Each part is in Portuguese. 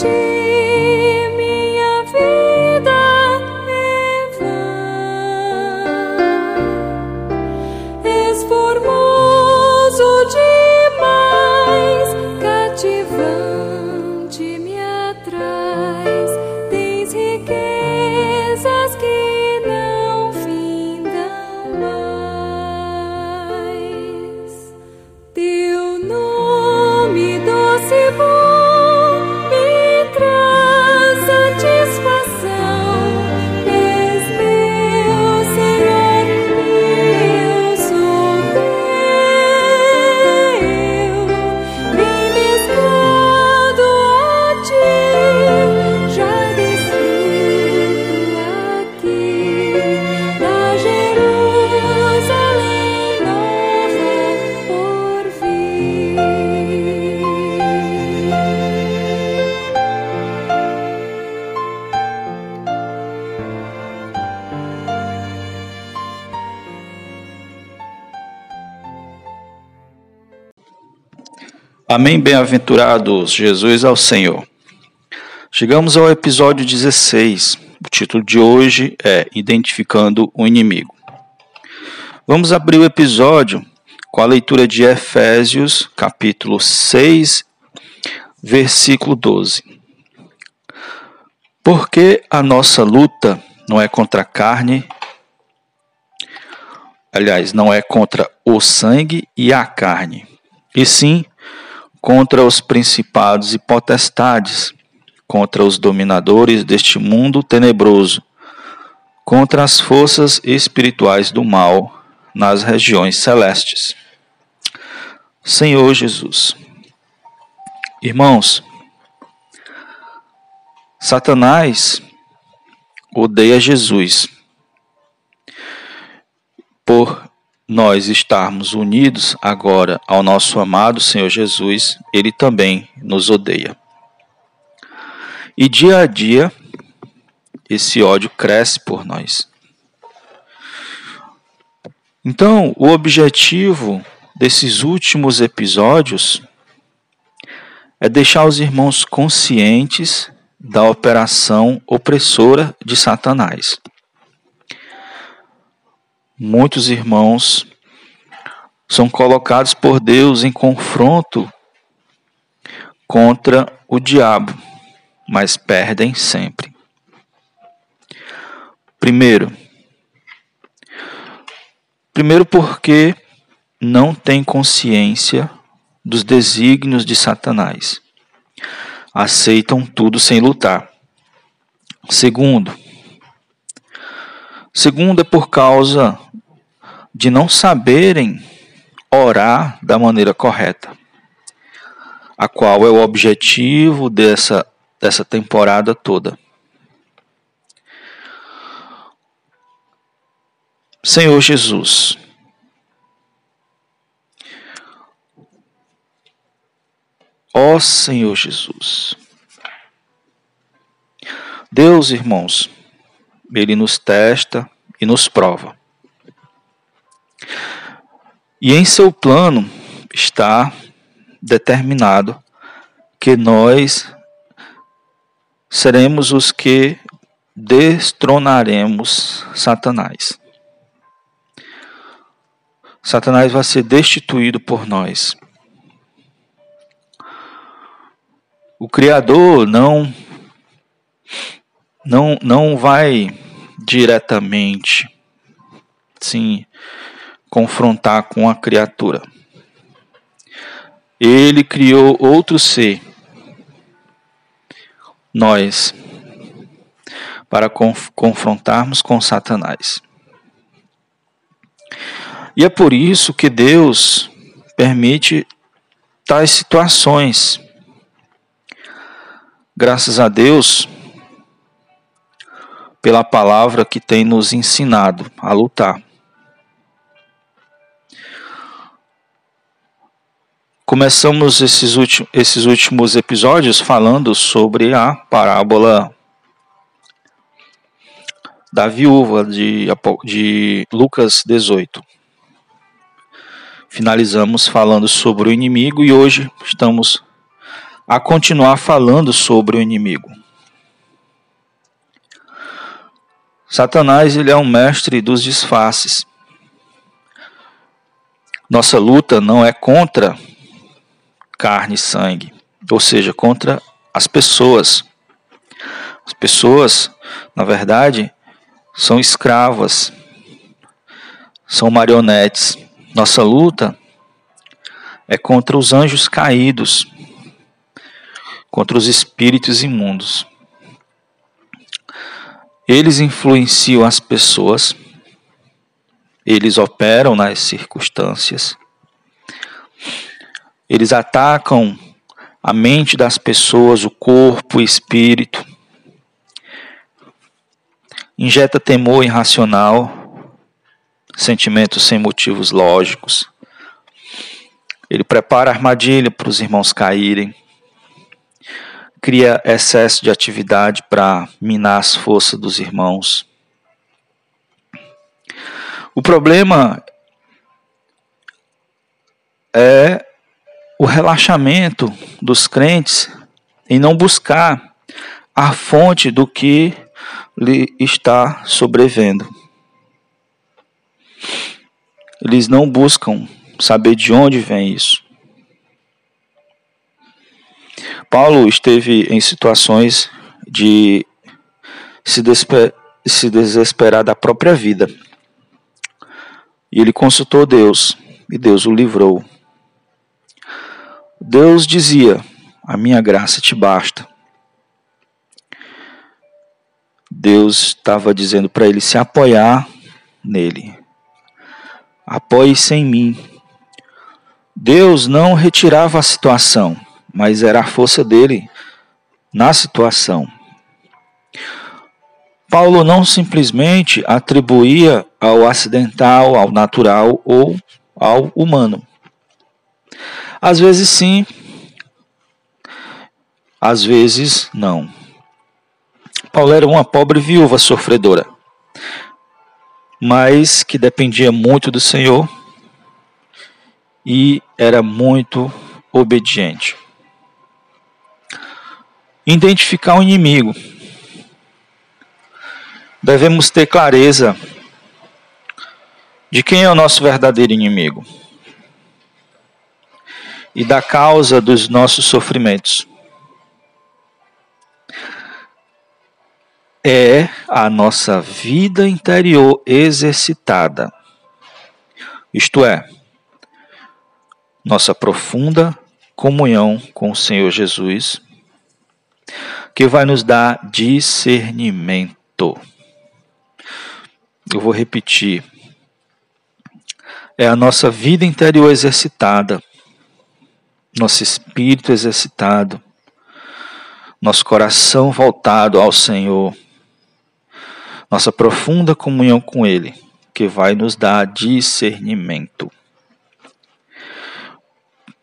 Jesus. Amém, bem-aventurados, Jesus ao Senhor. Chegamos ao episódio 16. O título de hoje é Identificando o Inimigo. Vamos abrir o episódio com a leitura de Efésios, capítulo 6, versículo 12. Porque a nossa luta não é contra a carne, aliás, não é contra o sangue e a carne, e sim contra os principados e potestades, contra os dominadores deste mundo tenebroso, contra as forças espirituais do mal nas regiões celestes. Senhor Jesus. Irmãos, Satanás odeia Jesus por nós estarmos unidos agora ao nosso amado Senhor Jesus, ele também nos odeia. E dia a dia, esse ódio cresce por nós. Então, o objetivo desses últimos episódios é deixar os irmãos conscientes da operação opressora de Satanás muitos irmãos são colocados por Deus em confronto contra o diabo, mas perdem sempre. Primeiro, primeiro porque não tem consciência dos desígnios de Satanás. Aceitam tudo sem lutar. Segundo, segundo é por causa de não saberem orar da maneira correta, a qual é o objetivo dessa, dessa temporada toda. Senhor Jesus, ó Senhor Jesus, Deus, irmãos, Ele nos testa e nos prova. E em seu plano está determinado que nós seremos os que destronaremos Satanás. Satanás vai ser destituído por nós. O Criador não não não vai diretamente sim confrontar com a criatura. Ele criou outro ser, nós, para conf confrontarmos com Satanás. E é por isso que Deus permite tais situações. Graças a Deus, pela palavra que tem nos ensinado a lutar. Começamos esses, últimos, esses últimos episódios falando sobre a parábola da viúva de, de Lucas 18. Finalizamos falando sobre o inimigo e hoje estamos a continuar falando sobre o inimigo. Satanás ele é um mestre dos disfarces. Nossa luta não é contra carne e sangue, ou seja, contra as pessoas. As pessoas, na verdade, são escravas, são marionetes. Nossa luta é contra os anjos caídos, contra os espíritos imundos. Eles influenciam as pessoas, eles operam nas circunstâncias eles atacam a mente das pessoas, o corpo, o espírito. Injeta temor irracional, sentimentos sem motivos lógicos. Ele prepara armadilha para os irmãos caírem. Cria excesso de atividade para minar as forças dos irmãos. O problema é o relaxamento dos crentes em não buscar a fonte do que lhe está sobrevendo. Eles não buscam saber de onde vem isso. Paulo esteve em situações de se, se desesperar da própria vida. E ele consultou Deus, e Deus o livrou. Deus dizia: A minha graça te basta. Deus estava dizendo para ele se apoiar nele. Apoie-se em mim. Deus não retirava a situação, mas era a força dele na situação. Paulo não simplesmente atribuía ao acidental, ao natural ou ao humano. Às vezes sim, às vezes não. Paulo era uma pobre viúva sofredora, mas que dependia muito do Senhor e era muito obediente. Identificar o inimigo devemos ter clareza de quem é o nosso verdadeiro inimigo e da causa dos nossos sofrimentos. É a nossa vida interior exercitada, isto é, nossa profunda comunhão com o Senhor Jesus, que vai nos dar discernimento. Eu vou repetir. É a nossa vida interior exercitada, nosso espírito exercitado, nosso coração voltado ao Senhor, nossa profunda comunhão com Ele, que vai nos dar discernimento.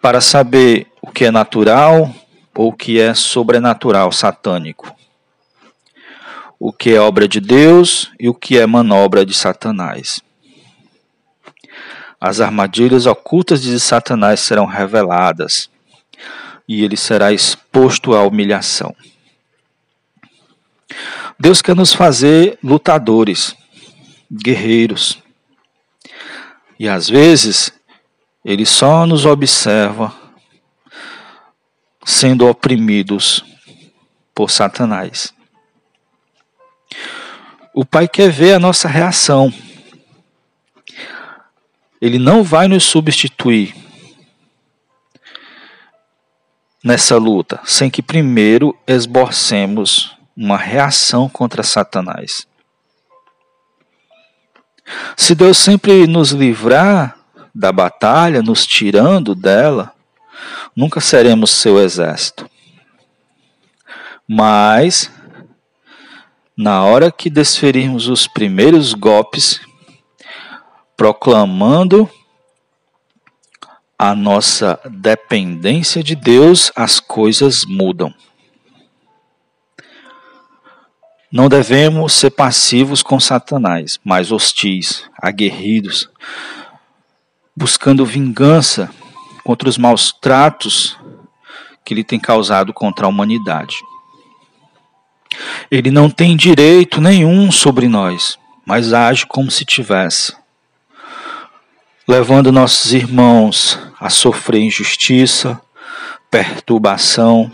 Para saber o que é natural ou que é sobrenatural, satânico o que é obra de Deus e o que é manobra de Satanás. As armadilhas ocultas de Satanás serão reveladas e ele será exposto à humilhação. Deus quer nos fazer lutadores, guerreiros. E às vezes, ele só nos observa sendo oprimidos por Satanás. O Pai quer ver a nossa reação. Ele não vai nos substituir nessa luta sem que primeiro esborcemos uma reação contra Satanás. Se Deus sempre nos livrar da batalha, nos tirando dela, nunca seremos seu exército. Mas na hora que desferirmos os primeiros golpes, proclamando a nossa dependência de Deus, as coisas mudam. Não devemos ser passivos com Satanás, mas hostis, aguerridos, buscando vingança contra os maus tratos que ele tem causado contra a humanidade. Ele não tem direito nenhum sobre nós, mas age como se tivesse, levando nossos irmãos a sofrer injustiça, perturbação,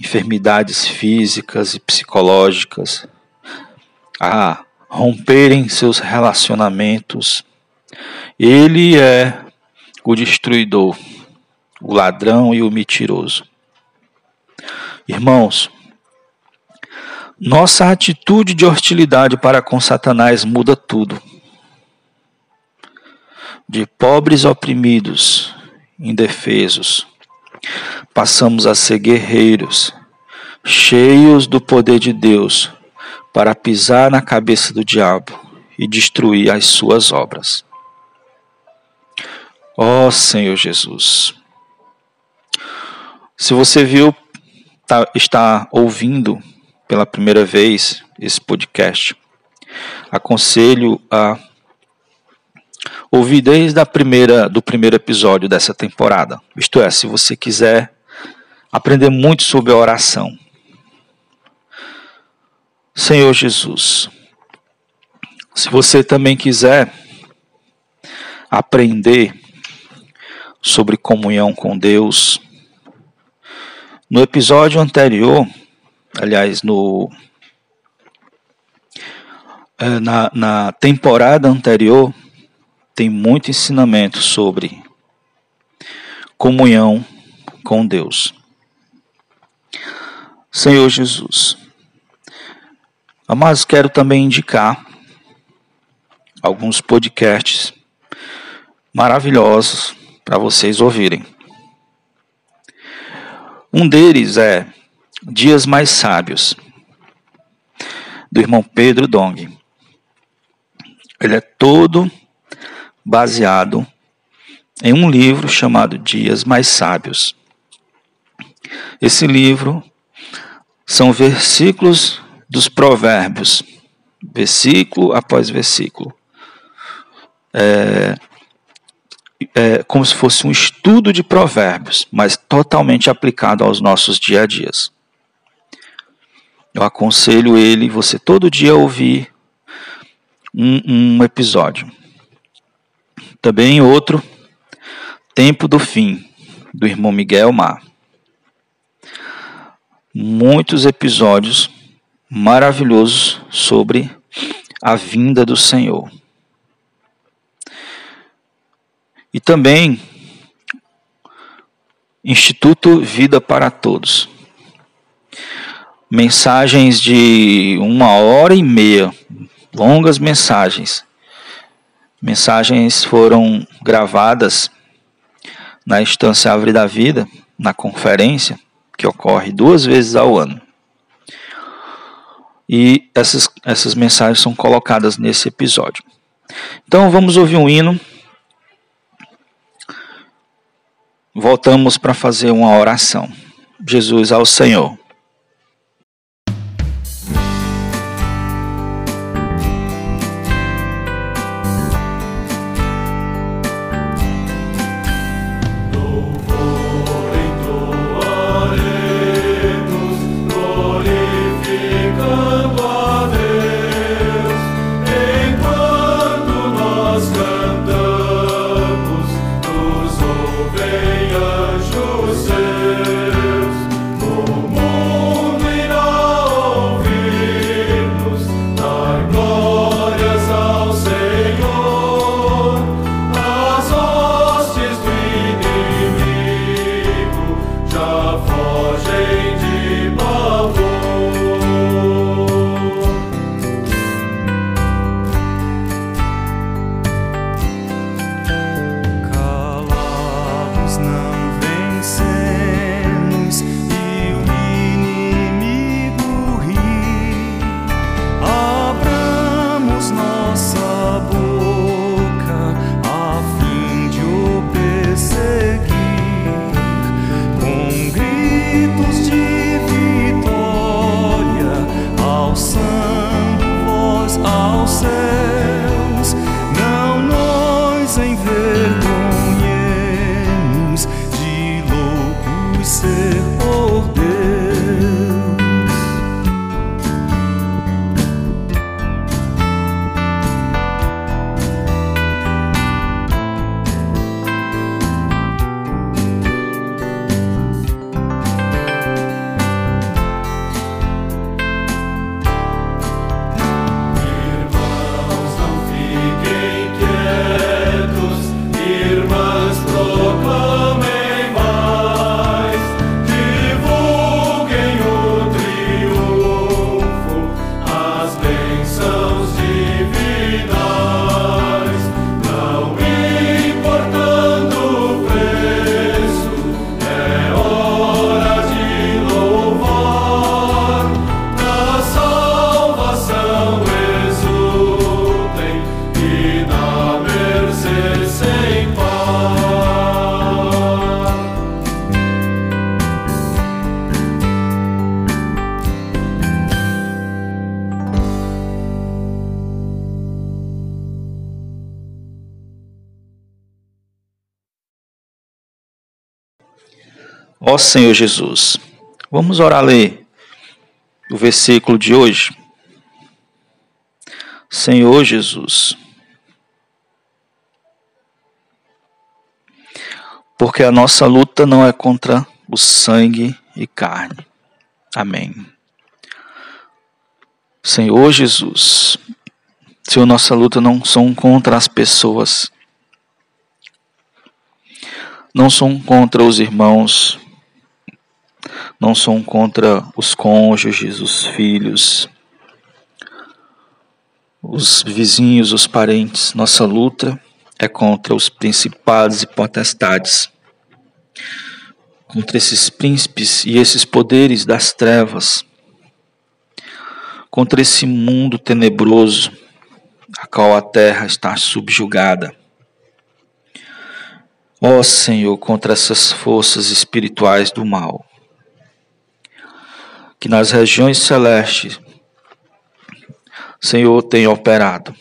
enfermidades físicas e psicológicas, a romperem seus relacionamentos. Ele é o destruidor, o ladrão e o mentiroso. Irmãos, nossa atitude de hostilidade para com Satanás muda tudo. De pobres oprimidos, indefesos, passamos a ser guerreiros, cheios do poder de Deus, para pisar na cabeça do diabo e destruir as suas obras. Ó oh, Senhor Jesus. Se você viu, tá, está ouvindo pela primeira vez esse podcast, aconselho a ouvir desde a primeira, do primeiro episódio dessa temporada. Isto é, se você quiser aprender muito sobre a oração. Senhor Jesus, se você também quiser aprender sobre comunhão com Deus, no episódio anterior, aliás, no é, na, na temporada anterior, tem muito ensinamento sobre comunhão com Deus. Senhor Jesus, mas quero também indicar alguns podcasts maravilhosos para vocês ouvirem. Um deles é Dias Mais Sábios, do irmão Pedro Dong. Ele é todo baseado em um livro chamado Dias Mais Sábios. Esse livro são versículos dos provérbios, versículo após versículo. É, é como se fosse um estudo de provérbios, mas totalmente aplicado aos nossos dia a dias. Eu aconselho ele, você todo dia ouvir um, um episódio. Também outro, Tempo do Fim, do irmão Miguel Mar. Muitos episódios maravilhosos sobre a vinda do Senhor. E também Instituto Vida para Todos. Mensagens de uma hora e meia, longas mensagens. Mensagens foram gravadas na Estância Árvore da Vida, na conferência, que ocorre duas vezes ao ano. E essas, essas mensagens são colocadas nesse episódio. Então vamos ouvir um hino. Voltamos para fazer uma oração. Jesus ao Senhor. Ó Senhor Jesus. Vamos orar ler o versículo de hoje. Senhor Jesus. Porque a nossa luta não é contra o sangue e carne. Amém. Senhor Jesus, Senhor, nossa luta não são contra as pessoas, não são contra os irmãos, não são contra os cônjuges, os filhos, os vizinhos, os parentes. Nossa luta é contra os principados e potestades, contra esses príncipes e esses poderes das trevas, contra esse mundo tenebroso, a qual a terra está subjugada. Ó Senhor, contra essas forças espirituais do mal, que nas regiões celestes, Senhor, tem operado.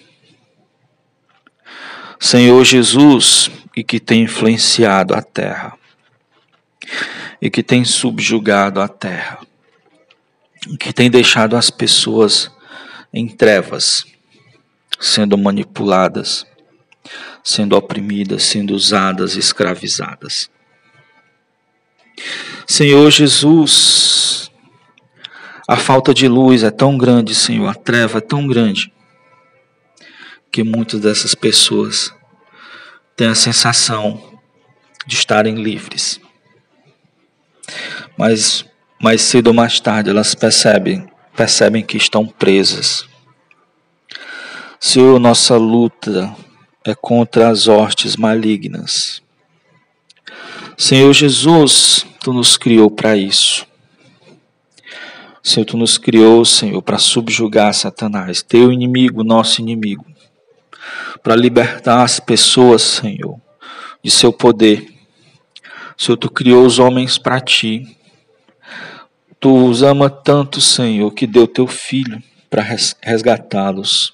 Senhor Jesus, e que tem influenciado a terra, e que tem subjugado a terra, e que tem deixado as pessoas em trevas, sendo manipuladas, sendo oprimidas, sendo usadas, escravizadas. Senhor Jesus, a falta de luz é tão grande, Senhor, a treva é tão grande, que muitas dessas pessoas têm a sensação de estarem livres. Mas mais cedo ou mais tarde elas percebem, percebem que estão presas. Senhor, nossa luta é contra as hostes malignas. Senhor Jesus, tu nos criou para isso. Senhor, tu nos criou, Senhor, para subjugar Satanás, teu inimigo, nosso inimigo para libertar as pessoas, Senhor, de seu poder. Senhor, tu criou os homens para ti. Tu os ama tanto, Senhor, que deu teu filho para resgatá-los.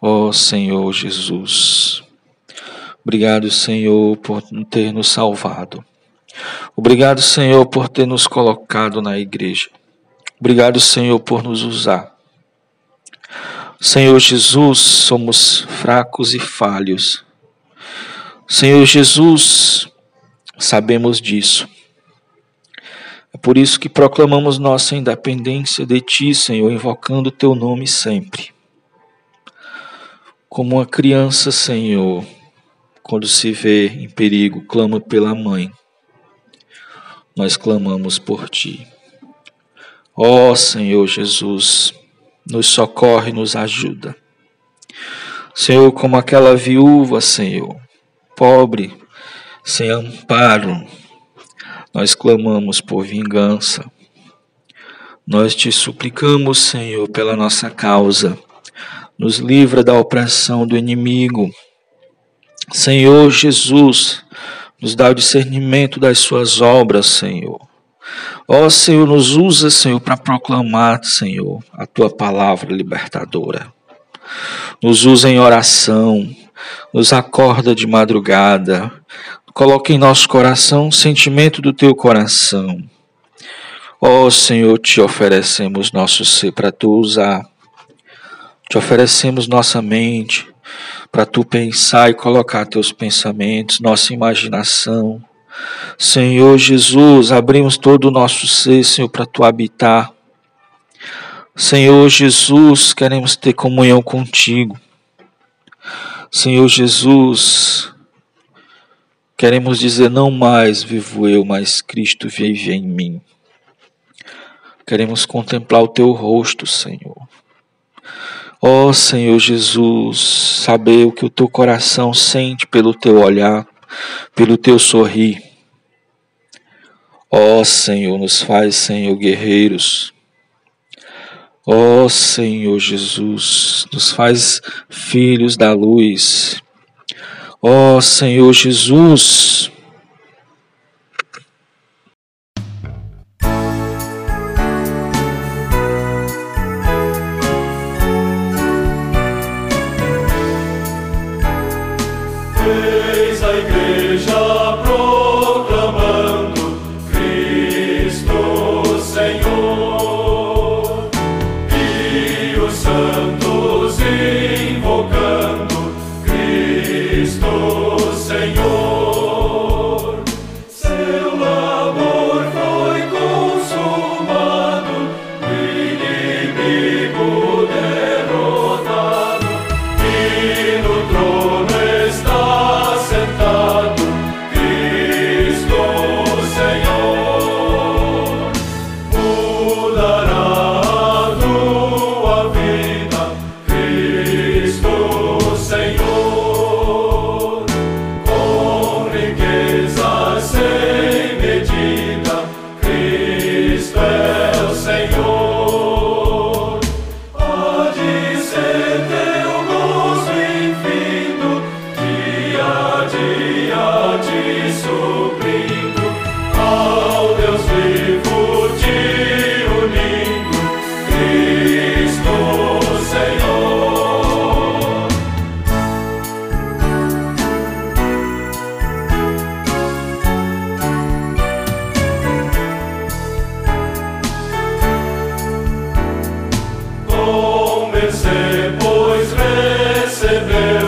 Ó oh, Senhor Jesus. Obrigado, Senhor, por ter nos salvado. Obrigado, Senhor, por ter nos colocado na igreja. Obrigado, Senhor, por nos usar. Senhor Jesus, somos fracos e falhos. Senhor Jesus, sabemos disso. É por isso que proclamamos nossa independência de Ti, Senhor, invocando Teu nome sempre. Como uma criança, Senhor, quando se vê em perigo, clama pela mãe. Nós clamamos por Ti. Ó Senhor Jesus, nos socorre, nos ajuda. Senhor, como aquela viúva, Senhor, pobre, sem amparo, nós clamamos por vingança. Nós te suplicamos, Senhor, pela nossa causa. Nos livra da opressão do inimigo. Senhor Jesus, nos dá o discernimento das suas obras, Senhor. Ó oh, Senhor, nos usa, Senhor, para proclamar, Senhor, a tua palavra libertadora. Nos usa em oração, nos acorda de madrugada, coloca em nosso coração o sentimento do teu coração. Ó oh, Senhor, te oferecemos nosso ser para tu usar. Te oferecemos nossa mente para tu pensar e colocar teus pensamentos, nossa imaginação Senhor Jesus, abrimos todo o nosso ser, Senhor, para tu habitar. Senhor Jesus, queremos ter comunhão contigo. Senhor Jesus, queremos dizer: não mais vivo eu, mas Cristo vive em mim. Queremos contemplar o teu rosto, Senhor. Ó oh, Senhor Jesus, saber o que o teu coração sente pelo teu olhar, pelo teu sorrir. Ó Senhor, nos faz, Senhor, guerreiros. Ó Senhor Jesus, nos faz filhos da luz. Ó Senhor Jesus, living.